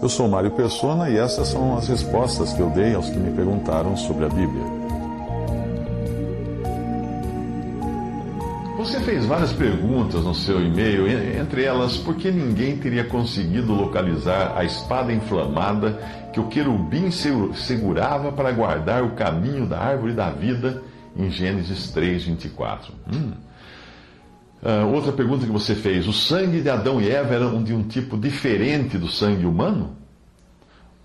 Eu sou Mário Persona e essas são as respostas que eu dei aos que me perguntaram sobre a Bíblia. Você fez várias perguntas no seu e-mail, entre elas, por que ninguém teria conseguido localizar a espada inflamada que o querubim segurava para guardar o caminho da árvore da vida em Gênesis 3, 24? Hum. Uh, outra pergunta que você fez: o sangue de Adão e Eva era de um tipo diferente do sangue humano?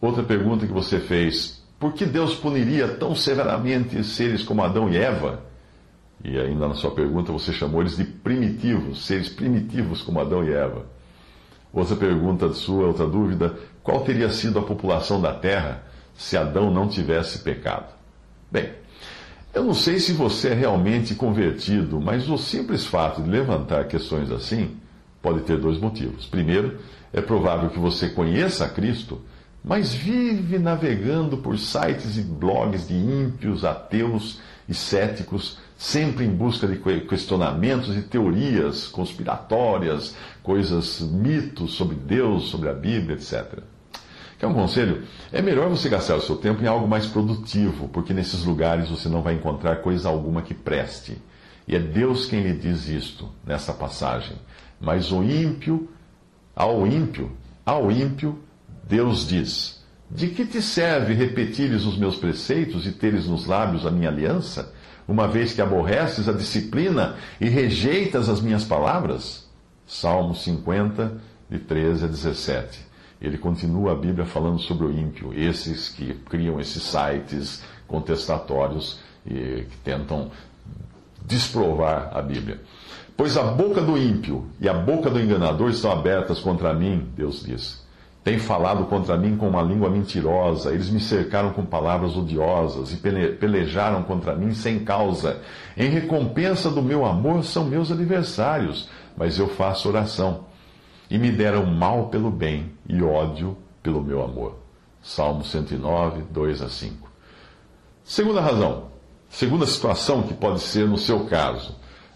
Outra pergunta que você fez: por que Deus puniria tão severamente seres como Adão e Eva? E ainda na sua pergunta você chamou eles de primitivos, seres primitivos como Adão e Eva. Outra pergunta sua, outra dúvida: qual teria sido a população da Terra se Adão não tivesse pecado? Bem, eu não sei se você é realmente convertido, mas o simples fato de levantar questões assim pode ter dois motivos. Primeiro, é provável que você conheça Cristo, mas vive navegando por sites e blogs de ímpios, ateus e céticos sempre em busca de questionamentos e teorias conspiratórias, coisas, mitos sobre Deus, sobre a Bíblia, etc. Quer um conselho? É melhor você gastar o seu tempo em algo mais produtivo, porque nesses lugares você não vai encontrar coisa alguma que preste. E é Deus quem lhe diz isto nessa passagem. Mas o ímpio, ao ímpio, ao ímpio, Deus diz: De que te serve repetires os meus preceitos e teres nos lábios a minha aliança? uma vez que aborreces a disciplina e rejeitas as minhas palavras? Salmo 50, de 13 a 17. Ele continua a Bíblia falando sobre o ímpio, esses que criam esses sites contestatórios e que tentam desprovar a Bíblia. Pois a boca do ímpio e a boca do enganador estão abertas contra mim, Deus diz. Tem falado contra mim com uma língua mentirosa, eles me cercaram com palavras odiosas e pelejaram contra mim sem causa. Em recompensa do meu amor são meus adversários, mas eu faço oração. E me deram mal pelo bem e ódio pelo meu amor. Salmo 109, 2 a 5. Segunda razão, segunda situação que pode ser no seu caso.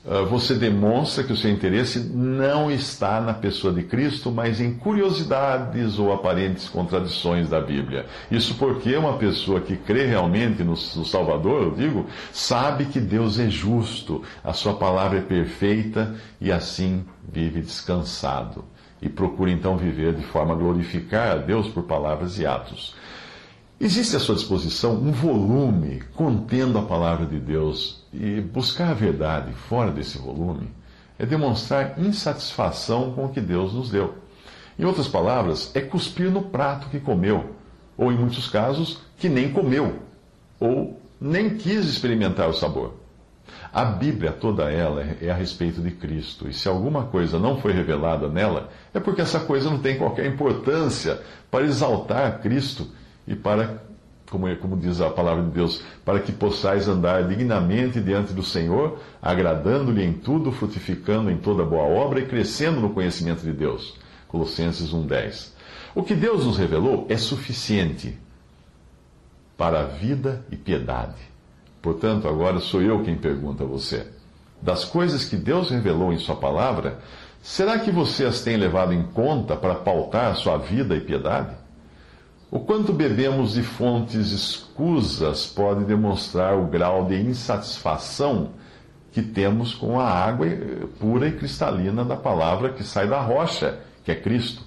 Ah, você demonstra que o seu interesse não está na pessoa de Cristo, mas em curiosidades ou aparentes contradições da Bíblia. Isso porque uma pessoa que crê realmente no, Salvador, eu digo, sabe que Deus é justo, a sua palavra é perfeita e assim vive descansado. E procura então viver de forma a glorificar a Deus por palavras e atos. Existe à sua disposição um volume contendo a palavra de Deus e buscar a verdade fora desse volume é demonstrar insatisfação com o que Deus nos deu. Em outras palavras, é cuspir no prato que comeu, ou em muitos casos, que nem comeu, ou nem quis experimentar o sabor. A Bíblia, toda ela, é a respeito de Cristo, e se alguma coisa não foi revelada nela, é porque essa coisa não tem qualquer importância para exaltar Cristo e para, como, é, como diz a palavra de Deus, para que possais andar dignamente diante do Senhor, agradando-lhe em tudo, frutificando em toda boa obra e crescendo no conhecimento de Deus. Colossenses 1:10. O que Deus nos revelou é suficiente para a vida e piedade. Portanto, agora sou eu quem pergunta a você. Das coisas que Deus revelou em Sua palavra, será que você as tem levado em conta para pautar sua vida e piedade? O quanto bebemos de fontes escusas pode demonstrar o grau de insatisfação que temos com a água pura e cristalina da palavra que sai da rocha, que é Cristo.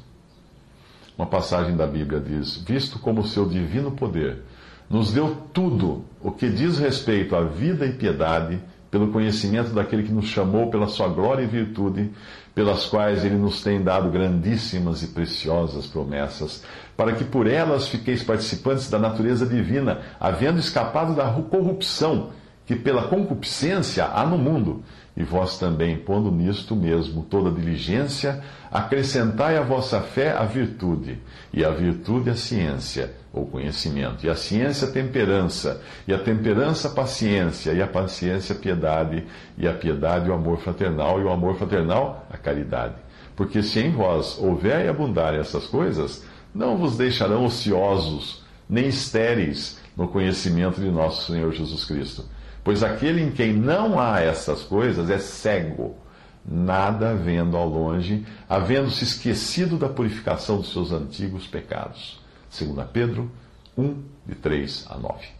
Uma passagem da Bíblia diz: Visto como seu divino poder nos deu tudo o que diz respeito à vida e piedade, pelo conhecimento daquele que nos chamou pela sua glória e virtude, pelas quais ele nos tem dado grandíssimas e preciosas promessas, para que por elas fiqueis participantes da natureza divina, havendo escapado da corrupção que pela concupiscência há no mundo. E vós também, pondo nisto mesmo toda diligência, acrescentai à vossa fé a virtude, e a virtude a ciência, ou conhecimento, e a ciência temperança, e a temperança paciência, e a paciência piedade, e a piedade o amor fraternal, e o amor fraternal a caridade. Porque se em vós houver e abundar essas coisas, não vos deixarão ociosos, nem estéreis no conhecimento de nosso Senhor Jesus Cristo. Pois aquele em quem não há essas coisas é cego, nada vendo ao longe, havendo-se esquecido da purificação dos seus antigos pecados. 2 Pedro 1, de 3 a 9.